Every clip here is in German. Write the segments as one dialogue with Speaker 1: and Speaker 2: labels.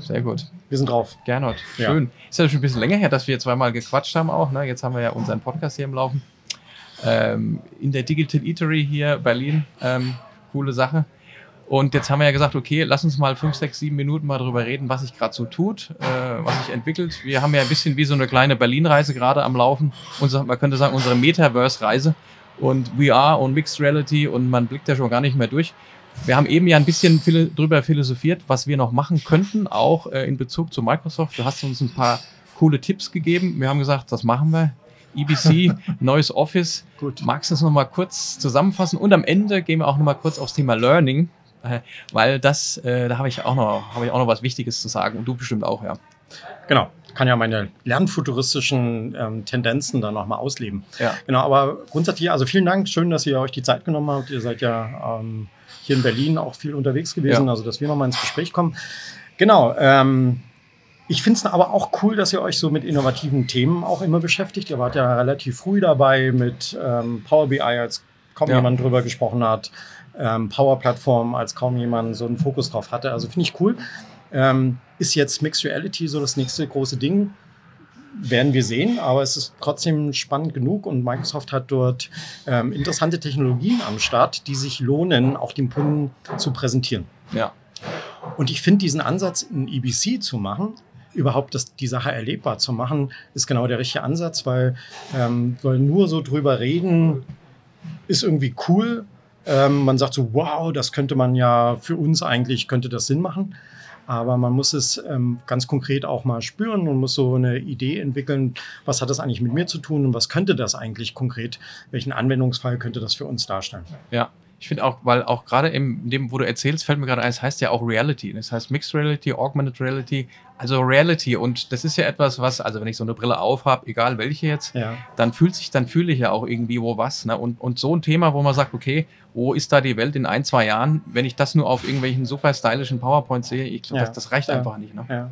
Speaker 1: Sehr gut.
Speaker 2: Wir sind drauf.
Speaker 1: Gernot, schön. Ja. Ist ja schon ein bisschen länger her, dass wir zweimal gequatscht haben auch. Ne? Jetzt haben wir ja unseren Podcast hier im Laufen. Ähm, in der Digital Eatery hier Berlin. Ähm, coole Sache. Und jetzt haben wir ja gesagt, okay, lass uns mal fünf, sechs, sieben Minuten mal darüber reden, was sich gerade so tut, äh, was sich entwickelt. Wir haben ja ein bisschen wie so eine kleine Berlin-Reise gerade am Laufen. Unser, man könnte sagen, unsere Metaverse-Reise und VR und Mixed Reality und man blickt ja schon gar nicht mehr durch. Wir haben eben ja ein bisschen philo drüber philosophiert, was wir noch machen könnten, auch äh, in Bezug zu Microsoft. Du hast uns ein paar coole Tipps gegeben. Wir haben gesagt, das machen wir. EBC, neues Office. Gut. Magst du das nochmal kurz zusammenfassen? Und am Ende gehen wir auch nochmal kurz aufs Thema Learning, äh, weil das, äh, da habe ich, auch noch, hab ich auch noch was Wichtiges zu sagen und du bestimmt auch, ja.
Speaker 2: Genau, kann ja meine lernfuturistischen ähm, Tendenzen dann nochmal ausleben. Ja. Genau, aber grundsätzlich, also vielen Dank, schön, dass ihr euch die Zeit genommen habt. Ihr seid ja ähm, hier in Berlin auch viel unterwegs gewesen, ja. also dass wir nochmal ins Gespräch kommen. Genau, ähm, ich finde es aber auch cool, dass ihr euch so mit innovativen Themen auch immer beschäftigt. Ihr wart ja relativ früh dabei mit ähm, Power BI, als kaum ja. jemand drüber gesprochen hat, ähm, Power Plattform, als kaum jemand so einen Fokus drauf hatte. Also finde ich cool. Ähm, ist jetzt Mixed Reality so das nächste große Ding? Werden wir sehen, aber es ist trotzdem spannend genug und Microsoft hat dort ähm, interessante Technologien am Start, die sich lohnen, auch dem Kunden zu präsentieren.
Speaker 1: Ja.
Speaker 2: Und ich finde diesen Ansatz, ein EBC zu machen, überhaupt das, die Sache erlebbar zu machen, ist genau der richtige Ansatz, weil, ähm, weil nur so drüber reden ist irgendwie cool. Ähm, man sagt so, wow, das könnte man ja für uns eigentlich, könnte das Sinn machen. Aber man muss es ähm, ganz konkret auch mal spüren und muss so eine Idee entwickeln, was hat das eigentlich mit mir zu tun und was könnte das eigentlich konkret, welchen Anwendungsfall könnte das für uns darstellen.
Speaker 1: Ja, ich finde auch, weil auch gerade in dem, wo du erzählst, fällt mir gerade ein, es heißt ja auch Reality. Das heißt Mixed Reality, Augmented Reality, also Reality. Und das ist ja etwas, was, also wenn ich so eine Brille aufhab, egal welche jetzt, ja. dann fühlt sich, dann fühle ich ja auch irgendwie wo was. Ne? Und, und so ein Thema, wo man sagt, okay, wo ist da die Welt in ein, zwei Jahren, wenn ich das nur auf irgendwelchen super stylischen PowerPoints sehe, ich glaube, ja. das, das, reicht ja. einfach nicht. Ne?
Speaker 2: Ja.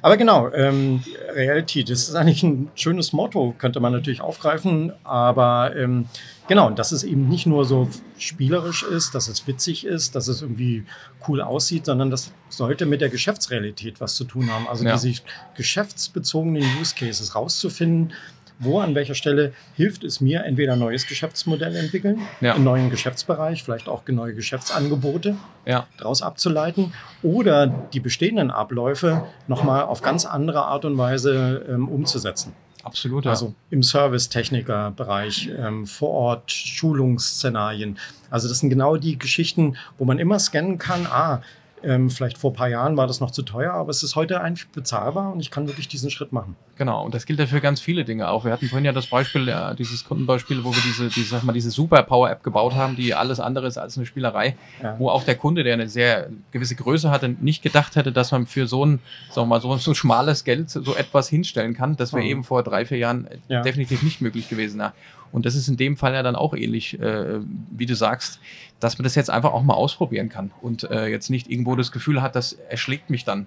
Speaker 2: Aber genau, ähm, Reality, das ist eigentlich ein schönes Motto, könnte man natürlich aufgreifen, aber ähm, Genau, dass es eben nicht nur so spielerisch ist, dass es witzig ist, dass es irgendwie cool aussieht, sondern das sollte mit der Geschäftsrealität was zu tun haben. Also diese geschäftsbezogenen Use Cases rauszufinden, wo an welcher Stelle hilft es mir, entweder ein neues Geschäftsmodell entwickeln, ja. einen neuen Geschäftsbereich, vielleicht auch neue Geschäftsangebote ja. daraus abzuleiten oder die bestehenden Abläufe nochmal auf ganz andere Art und Weise ähm, umzusetzen.
Speaker 1: Absolut.
Speaker 2: Ja. Also im Servicetechniker-Bereich, ähm, vor Ort, Schulungsszenarien. Also das sind genau die Geschichten, wo man immer scannen kann, ah, ähm, vielleicht vor ein paar Jahren war das noch zu teuer, aber es ist heute eigentlich bezahlbar und ich kann wirklich diesen Schritt machen.
Speaker 1: Genau, und das gilt ja für ganz viele Dinge auch. Wir hatten vorhin ja das Beispiel, ja, dieses Kundenbeispiel, wo wir diese, diese, sag mal, diese Super-Power-App gebaut haben, die alles andere ist als eine Spielerei, ja. wo auch der Kunde, der eine sehr gewisse Größe hatte, nicht gedacht hätte, dass man für so ein, sagen wir mal, so, so schmales Geld so etwas hinstellen kann. Das wäre mhm. eben vor drei, vier Jahren ja. definitiv nicht möglich gewesen. Ja. Und das ist in dem Fall ja dann auch ähnlich, äh, wie du sagst, dass man das jetzt einfach auch mal ausprobieren kann und äh, jetzt nicht irgendwo das Gefühl hat, das erschlägt mich dann.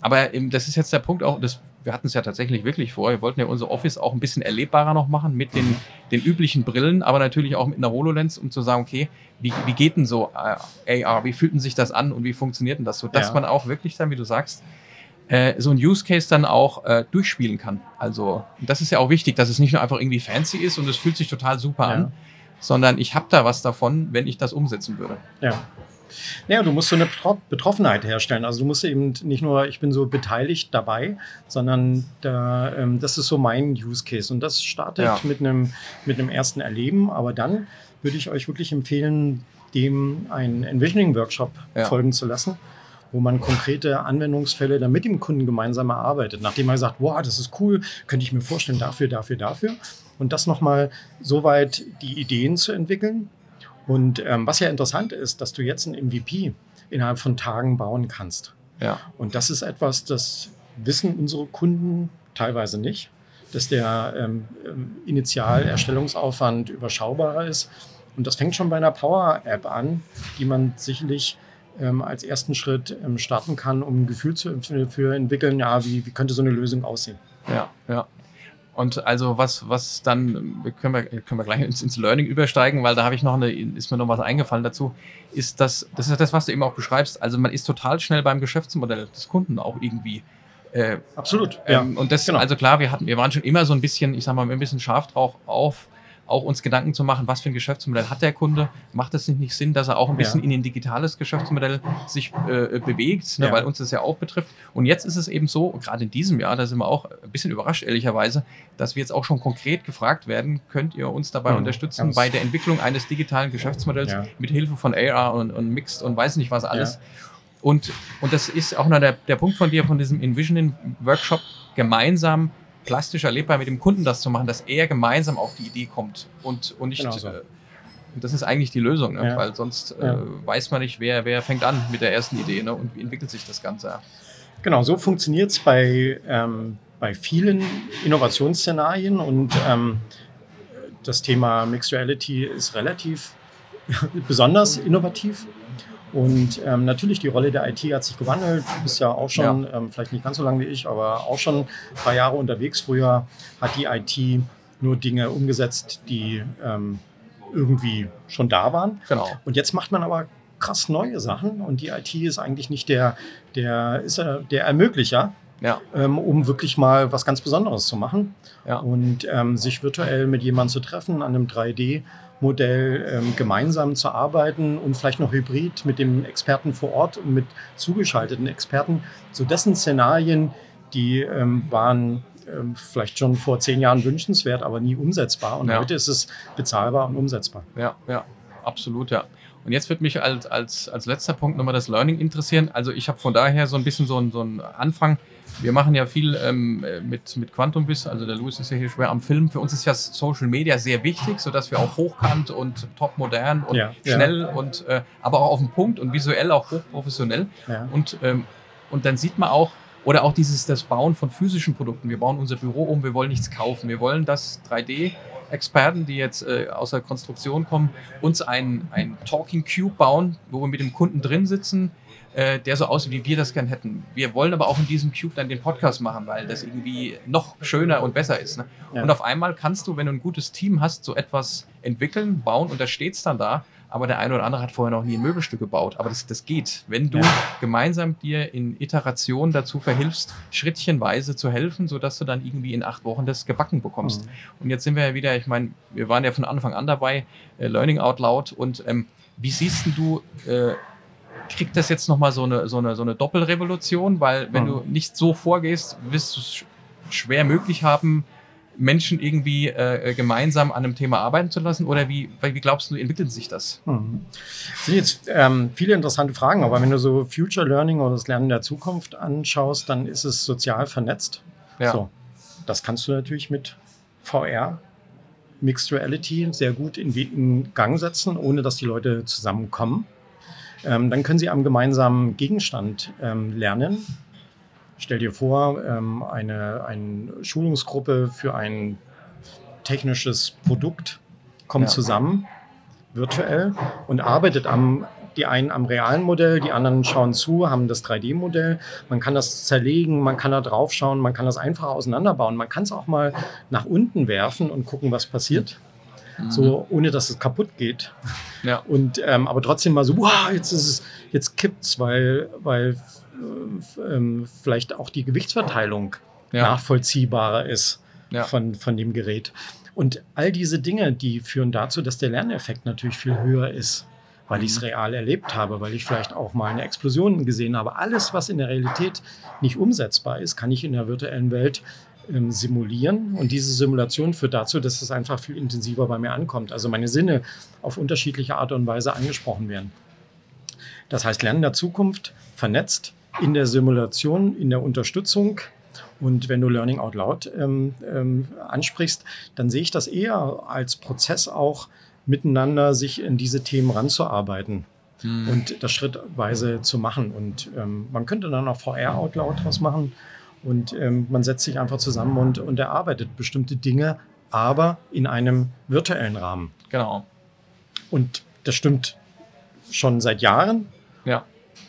Speaker 1: Aber eben, das ist jetzt der Punkt auch, das, wir hatten es ja tatsächlich wirklich vor, wir wollten ja unser Office auch ein bisschen erlebbarer noch machen mit den, den üblichen Brillen, aber natürlich auch mit einer HoloLens, um zu sagen, okay, wie, wie geht denn so äh, AR, wie fühlt denn sich das an und wie funktioniert denn das so, dass ja. man auch wirklich dann, wie du sagst, äh, so ein Use Case dann auch äh, durchspielen kann. Also das ist ja auch wichtig, dass es nicht nur einfach irgendwie fancy ist und es fühlt sich total super ja. an, sondern ich habe da was davon, wenn ich das umsetzen würde.
Speaker 2: Ja. Ja, du musst so eine Betroffenheit herstellen. Also du musst eben nicht nur, ich bin so beteiligt dabei, sondern da, ähm, das ist so mein Use Case. Und das startet ja. mit, einem, mit einem ersten Erleben. Aber dann würde ich euch wirklich empfehlen, dem einen Envisioning-Workshop ja. folgen zu lassen wo man konkrete Anwendungsfälle dann mit dem Kunden gemeinsam erarbeitet. Nachdem er sagt, wow, das ist cool, könnte ich mir vorstellen, dafür, dafür, dafür. Und das nochmal so weit die Ideen zu entwickeln. Und ähm, was ja interessant ist, dass du jetzt ein MVP innerhalb von Tagen bauen kannst.
Speaker 1: Ja.
Speaker 2: Und das ist etwas, das wissen unsere Kunden teilweise nicht, dass der ähm, ähm Initialerstellungsaufwand überschaubarer ist. Und das fängt schon bei einer Power-App an, die man sicherlich ähm, als ersten Schritt ähm, starten kann, um ein Gefühl zu, für entwickeln, ja, wie, wie könnte so eine Lösung aussehen.
Speaker 1: Ja, ja. Und also was, was dann, können wir, können wir gleich ins, ins Learning übersteigen, weil da habe ich noch eine, ist mir noch was eingefallen dazu, ist das, das ist das, was du eben auch beschreibst. Also man ist total schnell beim Geschäftsmodell des Kunden auch irgendwie.
Speaker 2: Äh, Absolut.
Speaker 1: Ähm, ja. Und das, genau. also klar, wir hatten, wir waren schon immer so ein bisschen, ich sag mal, ein bisschen scharf drauf auf, auch uns Gedanken zu machen, was für ein Geschäftsmodell hat der Kunde? Macht es nicht Sinn, dass er auch ein bisschen ja. in ein digitales Geschäftsmodell sich äh, bewegt, ne, ja. weil uns das ja auch betrifft. Und jetzt ist es eben so, gerade in diesem Jahr, da sind wir auch ein bisschen überrascht, ehrlicherweise, dass wir jetzt auch schon konkret gefragt werden, könnt ihr uns dabei mhm. unterstützen bei der Entwicklung eines digitalen Geschäftsmodells ja. mit Hilfe von AR und, und Mixed und weiß nicht was alles. Und, und das ist auch noch der, der Punkt von dir, von diesem Envisioning-Workshop, gemeinsam plastisch erlebbar mit dem Kunden das zu machen, dass er gemeinsam auf die Idee kommt und, und nicht. Genau so. äh, das ist eigentlich die Lösung, ne? ja. weil sonst äh, ja. weiß man nicht, wer, wer fängt an mit der ersten Idee ne? und wie entwickelt sich das Ganze.
Speaker 2: Genau, so funktioniert es bei, ähm, bei vielen Innovationsszenarien und ähm, das Thema Mixed Reality ist relativ besonders innovativ. Und ähm, natürlich, die Rolle der IT hat sich gewandelt. Du bist ja auch schon, ja. Ähm, vielleicht nicht ganz so lange wie ich, aber auch schon ein paar Jahre unterwegs. Früher hat die IT nur Dinge umgesetzt, die ähm, irgendwie schon da waren.
Speaker 1: Genau.
Speaker 2: Und jetzt macht man aber krass neue Sachen und die IT ist eigentlich nicht der, der, ist der Ermöglicher, ja. ähm, um wirklich mal was ganz Besonderes zu machen ja. und ähm, sich virtuell mit jemandem zu treffen an einem 3D Modell ähm, gemeinsam zu arbeiten und vielleicht noch hybrid mit dem Experten vor Ort und mit zugeschalteten Experten. So dessen Szenarien, die ähm, waren ähm, vielleicht schon vor zehn Jahren wünschenswert, aber nie umsetzbar. Und ja. heute ist es bezahlbar und umsetzbar.
Speaker 1: Ja, ja, absolut, ja. Und jetzt wird mich als, als, als letzter Punkt nochmal das Learning interessieren. Also ich habe von daher so ein bisschen so, ein, so einen Anfang wir machen ja viel ähm, mit, mit Quantum Biss, also der Louis ist ja hier schwer am Film. Für uns ist ja Social Media sehr wichtig, sodass wir auch hochkant und top modern und ja, schnell ja. und äh, aber auch auf den Punkt und visuell auch hochprofessionell. Ja. Und, ähm, und dann sieht man auch, oder auch dieses das Bauen von physischen Produkten. Wir bauen unser Büro um, wir wollen nichts kaufen. Wir wollen das 3D Experten, die jetzt äh, aus der Konstruktion kommen, uns ein, ein Talking Cube bauen, wo wir mit dem Kunden drin sitzen, äh, der so aussieht, wie wir das gern hätten. Wir wollen aber auch in diesem Cube dann den Podcast machen, weil das irgendwie noch schöner und besser ist. Ne? Ja. Und auf einmal kannst du, wenn du ein gutes Team hast, so etwas entwickeln, bauen und da steht es dann da. Aber der eine oder andere hat vorher noch nie ein Möbelstück gebaut. Aber das, das geht. Wenn du ja. gemeinsam dir in Iteration dazu verhilfst, schrittchenweise zu helfen, sodass du dann irgendwie in acht Wochen das gebacken bekommst. Mhm. Und jetzt sind wir ja wieder, ich meine, wir waren ja von Anfang an dabei, äh, Learning Out Loud. Und ähm, wie siehst du äh, kriegt das jetzt nochmal so eine, so, eine, so eine Doppelrevolution, weil wenn mhm. du nicht so vorgehst, wirst du es schwer möglich haben, Menschen irgendwie äh, gemeinsam an einem Thema arbeiten zu lassen? Oder wie, wie glaubst du, entwickelt sich das?
Speaker 2: Mhm. Das sind jetzt ähm, viele interessante Fragen, aber wenn du so Future Learning oder das Lernen der Zukunft anschaust, dann ist es sozial vernetzt. Ja. So, das kannst du natürlich mit VR, Mixed Reality sehr gut in, in Gang setzen, ohne dass die Leute zusammenkommen. Ähm, dann können Sie am gemeinsamen Gegenstand ähm, lernen. Stell dir vor, ähm, eine, eine Schulungsgruppe für ein technisches Produkt kommt ja. zusammen, virtuell, und arbeitet am die einen am realen Modell, die anderen schauen zu, haben das 3D-Modell. Man kann das zerlegen, man kann da drauf schauen, man kann das einfach auseinanderbauen. Man kann es auch mal nach unten werfen und gucken, was passiert mhm. So ohne dass es kaputt geht. Ja. Und ähm, aber trotzdem mal so, wow, jetzt ist es, jetzt kippt's, weil, weil äh, ähm, vielleicht auch die Gewichtsverteilung ja. nachvollziehbarer ist ja. von, von dem Gerät. Und all diese Dinge, die führen dazu, dass der Lerneffekt natürlich viel höher ist, weil ich es mhm. real erlebt habe, weil ich vielleicht auch mal eine Explosion gesehen habe. Alles, was in der Realität nicht umsetzbar ist, kann ich in der virtuellen Welt ähm, simulieren. Und diese Simulation führt dazu, dass es einfach viel intensiver bei mir ankommt. Also meine Sinne auf unterschiedliche Art und Weise angesprochen werden. Das heißt, Lernen der Zukunft vernetzt in der Simulation, in der Unterstützung. Und wenn du Learning Out Loud ähm, ähm, ansprichst, dann sehe ich das eher als Prozess auch miteinander, sich in diese Themen ranzuarbeiten mhm. und das schrittweise zu machen. Und ähm, man könnte dann auch VR Out Loud was machen und ähm, man setzt sich einfach zusammen und, und erarbeitet bestimmte Dinge, aber in einem virtuellen Rahmen.
Speaker 1: Genau.
Speaker 2: Und das stimmt schon seit Jahren.
Speaker 1: Ja.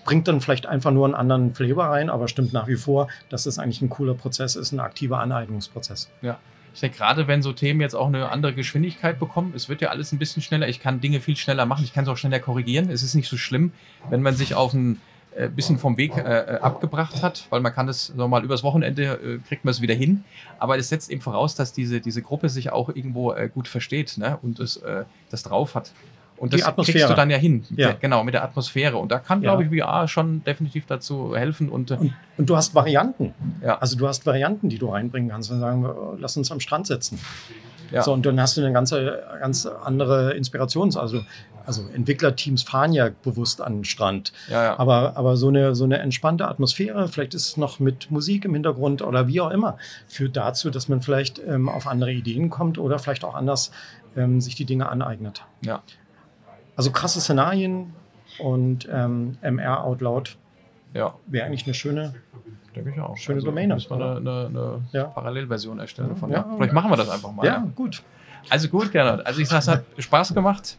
Speaker 2: Bringt dann vielleicht einfach nur einen anderen Flavor rein, aber stimmt nach wie vor, dass es eigentlich ein cooler Prozess ist, ein aktiver Aneignungsprozess.
Speaker 1: Ja. Ich denke, gerade wenn so Themen jetzt auch eine andere Geschwindigkeit bekommen, es wird ja alles ein bisschen schneller. Ich kann Dinge viel schneller machen, ich kann es auch schneller korrigieren. Es ist nicht so schlimm, wenn man sich auf ein äh, bisschen vom Weg äh, äh, abgebracht hat, weil man kann es mal übers Wochenende äh, kriegt man es wieder hin. Aber es setzt eben voraus, dass diese, diese Gruppe sich auch irgendwo äh, gut versteht ne? und es, äh, das drauf hat. Und das kriegst du dann ja hin. Ja. Genau, mit der Atmosphäre. Und da kann, glaube ich, VR schon definitiv dazu helfen. Und,
Speaker 2: und, und, du hast Varianten. Ja. Also du hast Varianten, die du reinbringen kannst. Und sagen, lass uns am Strand setzen. Ja. So, und dann hast du eine ganze, ganz andere Inspirations-, also, also Entwicklerteams fahren ja bewusst an den Strand. Ja, ja. Aber, aber so, eine, so eine entspannte Atmosphäre, vielleicht ist es noch mit Musik im Hintergrund oder wie auch immer, führt dazu, dass man vielleicht ähm, auf andere Ideen kommt oder vielleicht auch anders ähm, sich die Dinge aneignet. Ja. Also krasse Szenarien und ähm, MR out loud ja. wäre eigentlich eine schöne,
Speaker 1: Denke ich auch.
Speaker 2: schöne also, Domäne.
Speaker 1: Müssen wir eine, eine, eine ja. Parallelversion erstellen davon. Ja. Vielleicht machen wir das einfach mal.
Speaker 2: Ja, gut.
Speaker 1: Also gut, Gernot. Also ich sage, es hat Spaß gemacht.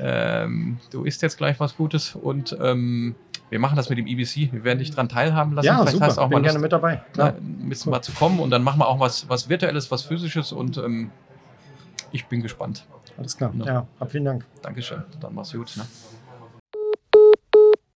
Speaker 1: Ähm, du isst jetzt gleich was Gutes und ähm, wir machen das mit dem EBC. Wir werden dich daran teilhaben lassen.
Speaker 2: Ja, Vielleicht super. Hast du
Speaker 1: auch Bin mal
Speaker 2: gerne mit dabei.
Speaker 1: Klar. Ein bisschen cool. mal zu kommen und dann machen wir auch was, was Virtuelles, was Physisches und ähm, ich bin gespannt.
Speaker 2: Alles klar. Ja, ja vielen Dank.
Speaker 1: Dankeschön. Dann mach's gut. Ne?